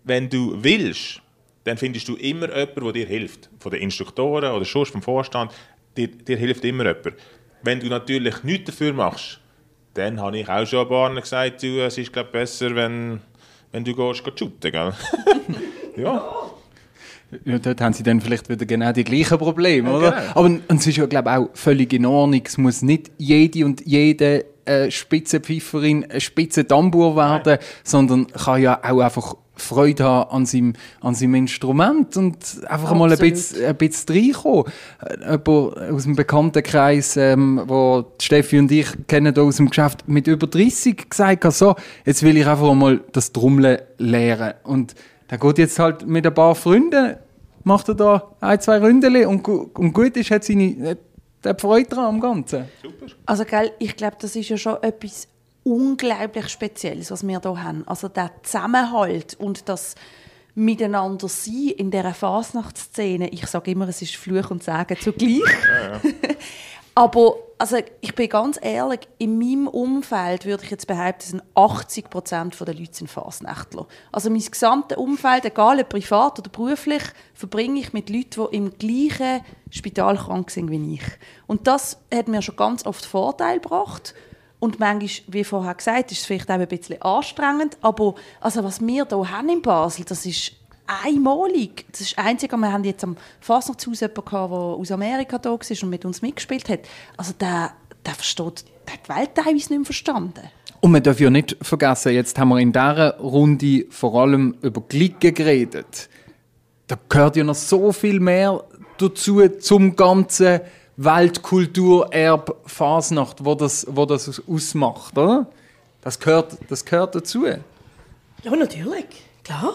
wenn du willst, dann findest du immer jemanden, der dir hilft. Von den Instruktoren oder sonst vom Vorstand, dir, dir hilft immer jemand. Wenn du natürlich nichts dafür machst, dann habe ich auch schon ein paar gesagt, du, es ist glaub, besser, wenn, wenn du gehst, gehst shooten, gell? *laughs* ja. Ja, dort haben sie dann vielleicht wieder genau die gleichen Probleme, oder? genau. Aber und es ist ja, glaube ich, auch völlig in Ordnung. Es muss nicht jede und jede äh, Spitzenpfeiferin ein Spitzendambur werden, sondern kann ja auch einfach Freude haben an seinem, an seinem Instrument und einfach mal ein Absolut. bisschen, ein bisschen reinkommen. Äh, Jemand aus dem Bekanntenkreis, ähm, wo Steffi und ich kennen da aus dem Geschäft, mit über 30 gesagt hat, so, jetzt will ich einfach mal das Trommeln lernen. Und der geht jetzt halt mit ein paar Freunden, macht er da ein, zwei Ründeli und, und gut ist, hat seine, der Freude dran am Ganzen. Also, gell, ich glaube, das ist ja schon etwas unglaublich Spezielles, was wir hier haben. Also der Zusammenhalt und das Miteinander sein in dieser Fasnachtsszene. Ich sage immer, es ist Fluch und Sagen zugleich. *laughs* Aber also, ich bin ganz ehrlich, in meinem Umfeld würde ich jetzt behaupten, sind 80 Prozent der Leute sind Fasnächtler. Also mein gesamtes Umfeld, egal ob privat oder beruflich, verbringe ich mit Leuten, die im gleichen Spital krank sind wie ich. Und das hat mir schon ganz oft Vorteil gebracht. Und manchmal, wie vorher gesagt, ist es vielleicht auch ein bisschen anstrengend. Aber also, was wir hier haben in Basel, das ist einmalig. Das ist einzig. Wir haben jetzt am Fasnachtshaus jemanden, der aus Amerika da war und mit uns mitgespielt hat. Also der, der versteht, der hat die Welt teilweise nicht mehr verstanden. Und man darf ja nicht vergessen, jetzt haben wir in dieser Runde vor allem über Glicken geredet. Da gehört ja noch so viel mehr dazu zum ganzen Weltkulturerbe Fasnacht, wo das, wo das ausmacht, oder? Das gehört, das gehört dazu. Ja, natürlich. Klar.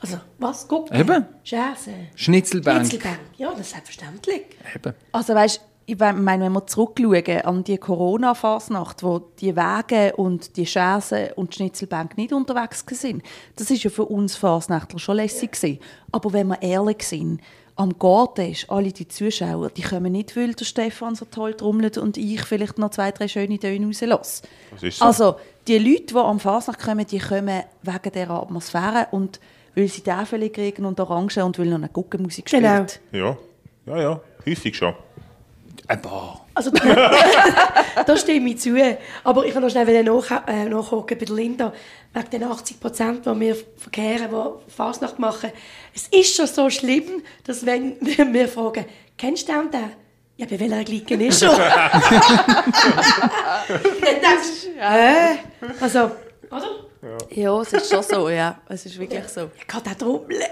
Also, was? Gucken? Eben. Scherze. Schnitzelbank. Schnitzelbank. Ja, das ist selbstverständlich. Eben. Also weißt, ich meine, wenn wir zurückschauen an die Corona-Fasnacht, wo die Wege und die Schersen und die Schnitzelbank nicht unterwegs sind, das ist ja für uns Fasnächtler schon lässig gewesen. Aber wenn wir ehrlich sind, am Garten ist, alle die Zuschauer, die kommen nicht, weil der Stefan so toll trommelt und ich vielleicht noch zwei, drei schöne Töne rauslasse. So. Also, die Leute, die am Fasnacht kommen, die kommen wegen dieser Atmosphäre und weil sie Täfel kriegen und Orangen und weil noch eine Guckenmusik spielt. Genau. Ja, ja, ja, häufig schon. Ein paar. Also, *laughs* da stimme ich zu. Aber ich kann noch schnell nach, äh, nachhaken bei der Linda. Wegen den 80 Prozent, die wir verkehren, die Fasnacht machen. Es ist schon so schlimm, dass wenn wir fragen, kennst du den und den? Ja, bei welcher Glieke ist er? Dann denkst du, hä? Also, oder? Ja, es ist schon so, ja. Es ist wirklich so. Ich kann den trommeln. *laughs*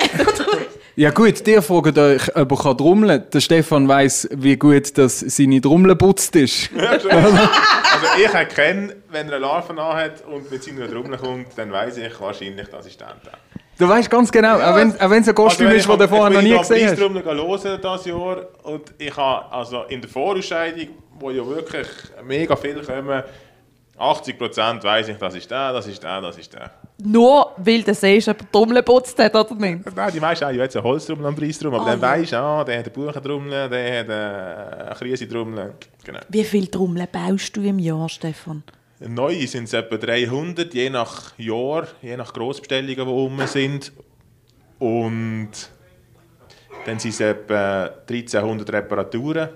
Ja gut, ihr fragt euch, ob er kann trommeln kann. Der Stefan weiss, wie gut dass seine Trommel putzt ist. Also ich erkenne, wenn er eine Larve anhat und mit seiner Trommel kommt, dann weiß ich wahrscheinlich, das der. und der. Du weißt ganz genau, auch wenn auch wenn es ein Kostüm ist, das du vorher noch nie gesehen hast. Ich hören dieses Jahr und ich habe also in der Vorausscheidung, wo ja wirklich mega viel kommen, 80% weiss ich, das ist der, das ist der, das ist der. Nur weil du siehst, ob er Trommel putzt hat oder nicht. Nein, die meisten haben jetzt eine Holztrommel am Preis drum, aber dann weisst du, ah, der hat eine Buchentrommel, der hat eine Krisentrommel. Genau. Wie viele Trommeln baust du im Jahr, Stefan? Neu sind es etwa 300, je nach Jahr, je nach Grossbestellungen, die rum sind. Und dann sind es etwa 1300 Reparaturen.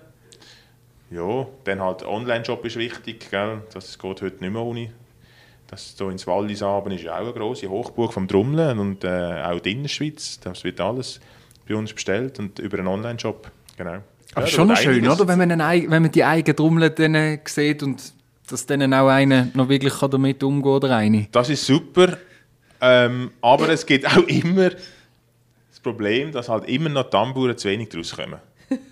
Ja, dann halt Online-Shop ist wichtig, gell? das geht heute nicht mehr ohne. Das so ins Wallis haben ist ja auch eine grosse Hochburg vom Trommeln und äh, auch die Innerschweiz. Das wird alles bei uns bestellt und über einen Online-Shop. Genau. Aber Ja, schon noch schön, oder? Wenn man, eine, eig- wenn man die eigene Trommel dann äh, sieht und dass dann auch einer noch wirklich damit umgehen oder eine. Das ist super, ähm, aber es gibt auch immer das Problem, dass halt immer noch die Tamburen zu wenig draus kommen.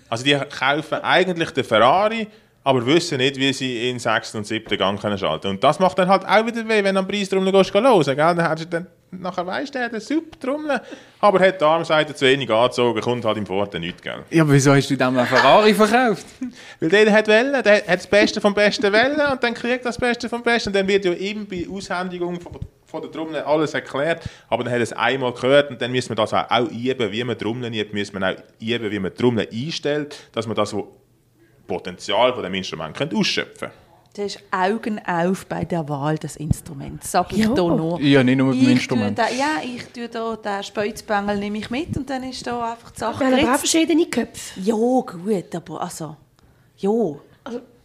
Also die kaufen eigentlich den Ferrari, aber wissen nicht, wie sie in den sechsten und siebten Gang können schalten Und das macht dann halt auch wieder weh, wenn du am Preis drum gehst, geh hören, gell? Dann hast du dann, nachher weisst du, der hat eine super Trommel, aber hat die Armseite zu wenig angezogen, kommt halt im Vorten nicht, gell? Ja, aber wieso hast du dann einen Ferrari verkauft? *laughs* Weil der hat Wellen, der hat das Beste vom Besten Wellen und dann kriegt das Beste vom Besten und dann wird ja ihm bei Aushändigung von, von der Trommel alles erklärt, aber dann hat er es einmal gehört und dann müssen wir das auch, auch üben, wie man Trommeln übt, müssen wir auch üben, wie man Trommeln einstellt, dass man das Potenzial von dem Instrument können ausschöpfen Du hast Augen auf bei der Wahl des Instruments, sag ich Ja. da nur. Ja, nicht nur mit dem Ich Instrument. Da, ja, ich tue da den Speuzbengel nehme ich mit und dann ist da einfach die Sache Wir haben aber auch verschiedene Köpfe. Ja, gut, aber also, ja.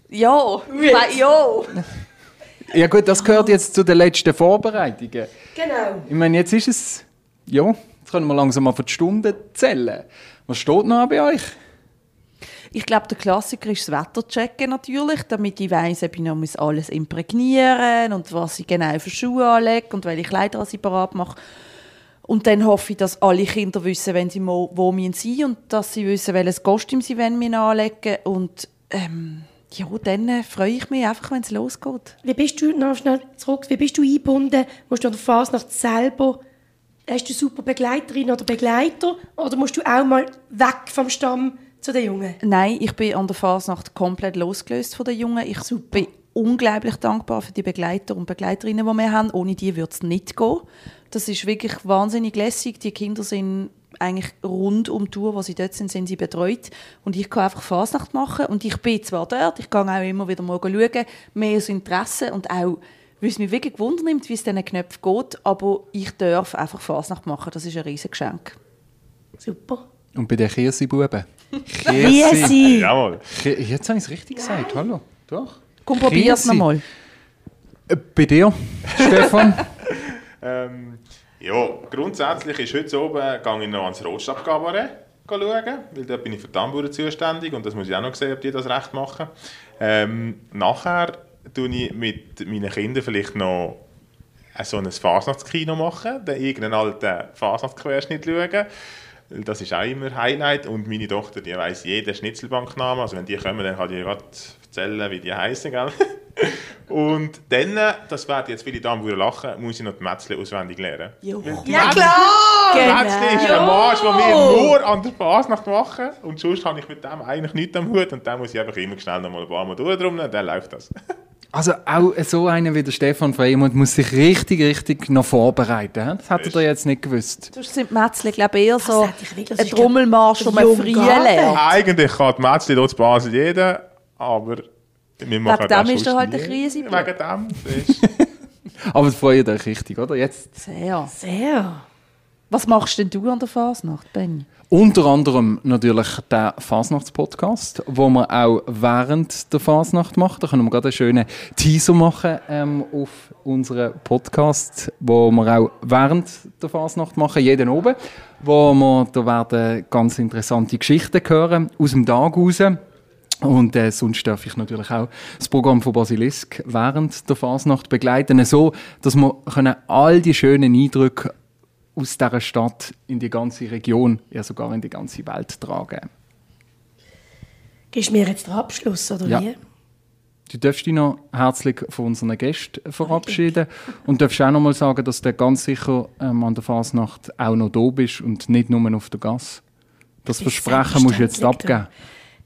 ja, we- ja. *laughs* Ja gut, das gehört jetzt zu den letzten Vorbereitungen. Genau. Ich meine, jetzt ist es... Ja, jetzt können wir langsam mal für die Stunden zählen. Was steht noch bei euch? Ich glaube, der Klassiker ist das Wetter checken natürlich, damit ich weiss, ob ich noch muss alles imprägnieren und was ich genau für Schuhe anlege und welche Kleider ich parat mache. Und dann hoffe ich, dass alle Kinder wissen, wenn sie wo sie sind und dass sie wissen, welches Kostüm sie wollen mir anlegen Und ähm, ja, dann äh, freue ich mich einfach, wenn es losgeht. Wie bist du, noch schnell zurück, wie bist du eingebunden? Musst du an der Fasnacht selber, hast du super Begleiterin oder Begleiter? Oder musst du auch mal weg vom Stamm zu den Jungen? Nein, ich bin an der Fasnacht komplett losgelöst von den Jungen. Ich bin unglaublich dankbar für die Begleiter und Begleiterinnen, die wir haben. Ohne die würde es nicht gehen. Das ist wirklich wahnsinnig lässig. Die Kinder sind eigentlich rund um die Tour, wo sie dort sind, sind sie betreut. Und ich kann einfach Fasnacht machen. Und ich bin zwar dort, ich gehe auch immer wieder mal schauen, mehr aus Interesse und auch, weil es mich wirklich wundernimmt, wie es diesen Knöpfen geht. Aber ich darf einfach Fasnacht machen. Das ist ein riesiges Geschenk. Super. Und bei den Kirsi-Buben? Wie sie. Jawohl. Jetzt habe ich es richtig gesagt, hallo. Doch. Komm, probier's Kirsi. nochmal. Äh, Bei dir, Stefan? *laughs* Ähm, ja, grundsätzlich ist heute oben, ich noch ans Rotstabkabarett schauen, weil da bin ich für die Tamburen zuständig und das muss ich auch noch sehen, ob die das recht machen. Ähm, nachher tue ich mit meinen Kindern vielleicht noch so ein Fasnachtskino machen, dann irgendeinen alten Fasnachtsquerschnitt schauen. Das ist auch immer Highlight und meine Tochter, die weiss jeden Schnitzelbanknamen, also wenn die kommen, dann kann ich gerade erzählen, wie die heißen, gell? *laughs* Und dann, das werden jetzt viele Damen lachen, muss ich noch die Metzle auswendig lernen. Jo. Ja, klar! Die Metzle ist der Marsch, den wir nur an der Fasnacht machen. Und sonst habe ich mit dem eigentlich nichts am Hut. Und dann muss ich einfach immer schnell noch mal ein paar Mal durchdrummeln und dann läuft das. *laughs* Also auch so einer wie der Stefan Freimund muss sich richtig, richtig noch vorbereiten. Das hätte er jetzt nicht gewusst. Sonst sind die Mätzle, glaube ich, eher so ein das Trommelmarsch, früh Garten. lernt. Eigentlich kann die Mätzli dort zu Basel jeder, aber wir machen Wegen das dem ist er halt eine. Krise Wegen dem. das ist- *laughs* Aber es freut euch richtig, oder? Jetzt Sehr. Sehr. Was machst denn du an der Fasnacht, Benny? Unter anderem natürlich der Fasnachtspodcast, wo wir auch während der Fasnacht machen. Da können wir gerade einen schönen Teaser machen ähm, auf unseren Podcast, wo wir auch während der Fasnacht machen, jeden oben, wo wir da werden ganz interessante Geschichten hören aus dem Tag raus. Und äh, sonst darf ich natürlich auch das Programm von Basilisk während der Fasnacht begleiten, so dass wir können all die schönen Eindrücke aus dieser Stadt in die ganze Region, ja sogar in die ganze Welt tragen. Gibst du mir jetzt den Abschluss, oder Ja. wie? Du darfst dich noch herzlich von unseren Gästen verabschieden und darfst auch noch mal sagen, dass du ganz sicher ähm, an der Fasnacht auch noch da bist und nicht nur auf der Gasse. Das Versprechen musst du jetzt abgeben.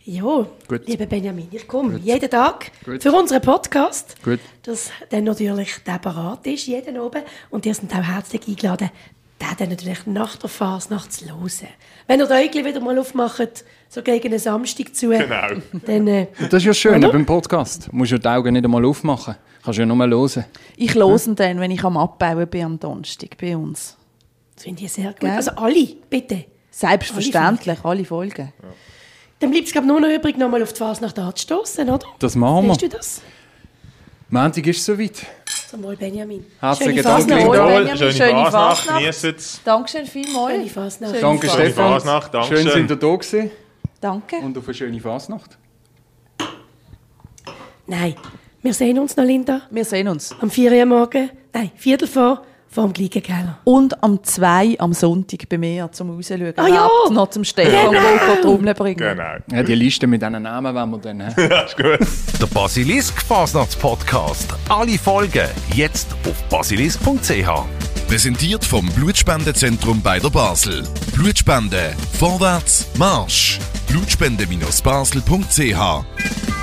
Ja, Gut. lieber Benjamin, ich komme jeden Tag Gut. für unseren Podcast, Gut. dass dann natürlich der parat ist, jeden oben. Und ihr seid auch herzlich eingeladen, den dann natürlich nach der Fasnacht zu hören. Wenn ihr die Äugel wieder mal aufmacht, so gegen einen Samstag zu, Genau. dann äh, *laughs* das ist ja schön beim Podcast. Du musst ja die Augen nicht einmal aufmachen. Kannst ja nur mal hören. Ich höre ihn dann, wenn ich am Abbauen bin am Donnerstag bei uns. das finde ich sehr gut. Gell? Also alle, bitte. Selbstverständlich, alle Folgen. Dann bleibt es nur noch übrig, nochmal auf die Fasnacht anzustoßen, oder? Das machen wir. Siehst du das? Montag ist es soweit. Zum Wohl, Benjamin. Herzlichen Schöne Dank, Fasnacht. Linda. Schöne, schöne Fasnacht, Fasnacht. genießt es. Dankeschön vielmals. Schöne Fasnacht. Schöne Danke. Stefan. Fasnacht, danke Schön, schön. sind ihr da gewesen. Danke. Und auf eine schöne Fasnacht. Nein, wir sehen uns noch, Linda. Wir sehen uns. Am 4 Uhr morgen, nein, Viertel vor, dem Gleigenkeller. Und am 2 am Sonntag bei mir zum Rausschauen. Ah, ja. Noch zum Stefan Genau. genau. Trommeln bringen. Genau. Ja, die Liste mit diesen Namen wollen wir dann. hä? *laughs* Das ist gut. Der Basilisk Fasnachtspodcast. Alle Folgen jetzt auf basilisk.ch. Präsentiert vom Blutspendezentrum bei der Basel. Blutspende. Vorwärts. Marsch. Blutspende-basel.ch